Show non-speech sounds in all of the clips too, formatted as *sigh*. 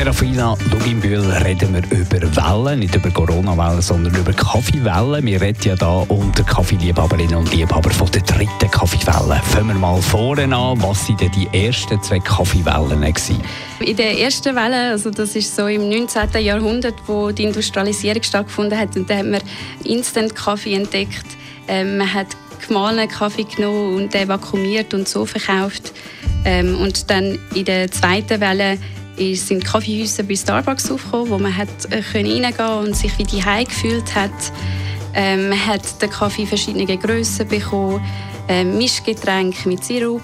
Serafina Luginbühl reden wir über Wellen, nicht über Corona-Wellen, sondern über Kaffeewellen. Wir reden ja da unter Kaffeeliebhaberinnen und Liebhaber von der dritten Kaffeewelle. Fangen wir mal vorne an. Was waren denn die ersten zwei Kaffeewellen? Gewesen? In der ersten Welle, also das ist so im 19. Jahrhundert, wo die Industrialisierung stattgefunden hat, und da hat man Instant-Kaffee entdeckt. Ähm, man hat gemahlenen Kaffee genommen und vakuumiert und so verkauft. Ähm, und dann in der zweiten Welle sind Kaffeehäuser bei Starbucks aufgekommen, wo man hat äh, reingehen und sich wie die gefühlt hat. Ähm, man hat den Kaffee verschiedene Grössen bekommen, äh, Mischgetränke mit Sirup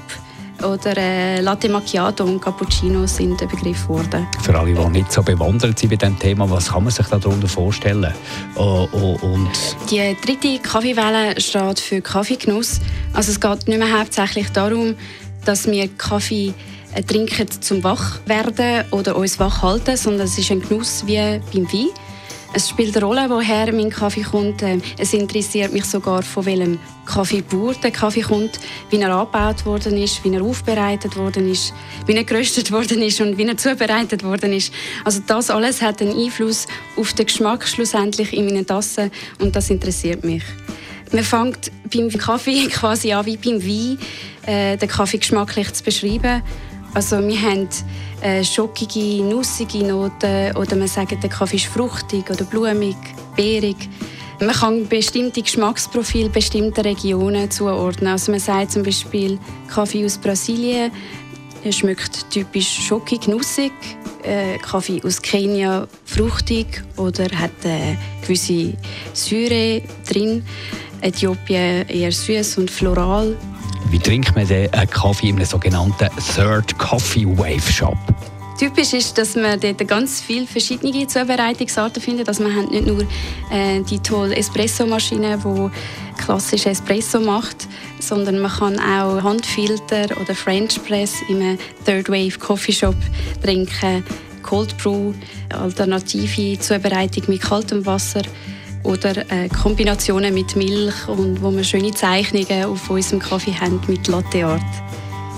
oder äh, Latte Macchiato und Cappuccino sind der Begriff geworden. Für alle, die nicht so bewandert sind bei diesem Thema, was kann man sich darunter vorstellen? Oh, oh, und die dritte Kaffeewelle steht für Kaffeegenuss. Also es geht nicht mehr hauptsächlich darum, dass wir Kaffee trinken zum Wachwerden oder uns wach halten, sondern es ist ein Genuss wie beim Wein. Es spielt eine Rolle, woher mein Kaffee kommt. Ähm, es interessiert mich sogar, von welchem Kaffeebauer der Kaffee kommt, wie er angebaut worden ist, wie er aufbereitet worden ist, wie er geröstet worden ist und wie er zubereitet worden ist. Also das alles hat einen Einfluss auf den Geschmack schlussendlich in meinen Tassen und das interessiert mich. Man fängt beim Kaffee *laughs* quasi an wie beim Wein, äh, den Kaffee geschmacklich zu beschreiben. Also wir haben äh, schockige, nussige Noten oder man sagt, der Kaffee ist fruchtig oder blumig, beerig. Man kann bestimmte Geschmacksprofile bestimmter Regionen zuordnen. Also man sagt zum Beispiel Kaffee aus Brasilien schmeckt typisch schockig, nussig. Äh, Kaffee aus Kenia fruchtig oder hat eine gewisse Säure drin. Äthiopien eher süß und floral. Wie trinkt man einen Kaffee in einem sogenannten Third Coffee Wave Shop? Typisch ist, dass man dort ganz viele verschiedene Zubereitungsarten findet. Also man hat nicht nur äh, die tolle Espresso-Maschine, die klassisch Espresso macht, sondern man kann auch Handfilter oder French Press in einem Third Wave Coffee Shop trinken, Cold Brew, alternative Zubereitung mit kaltem Wasser oder äh, Kombinationen mit Milch und wo wir schöne Zeichnungen auf unserem Kaffee haben mit Latte.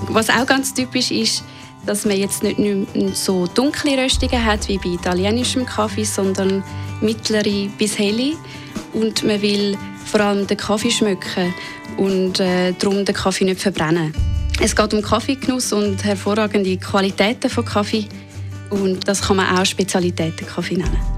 Was auch ganz typisch ist, dass man jetzt nicht nur so dunkle Röstungen hat wie bei italienischem Kaffee, sondern mittlere bis helle und man will vor allem den Kaffee schmecken und äh, darum den Kaffee nicht verbrennen. Es geht um Kaffeegenuss und hervorragende Qualitäten von Kaffee und das kann man auch Spezialitäten Kaffee nennen.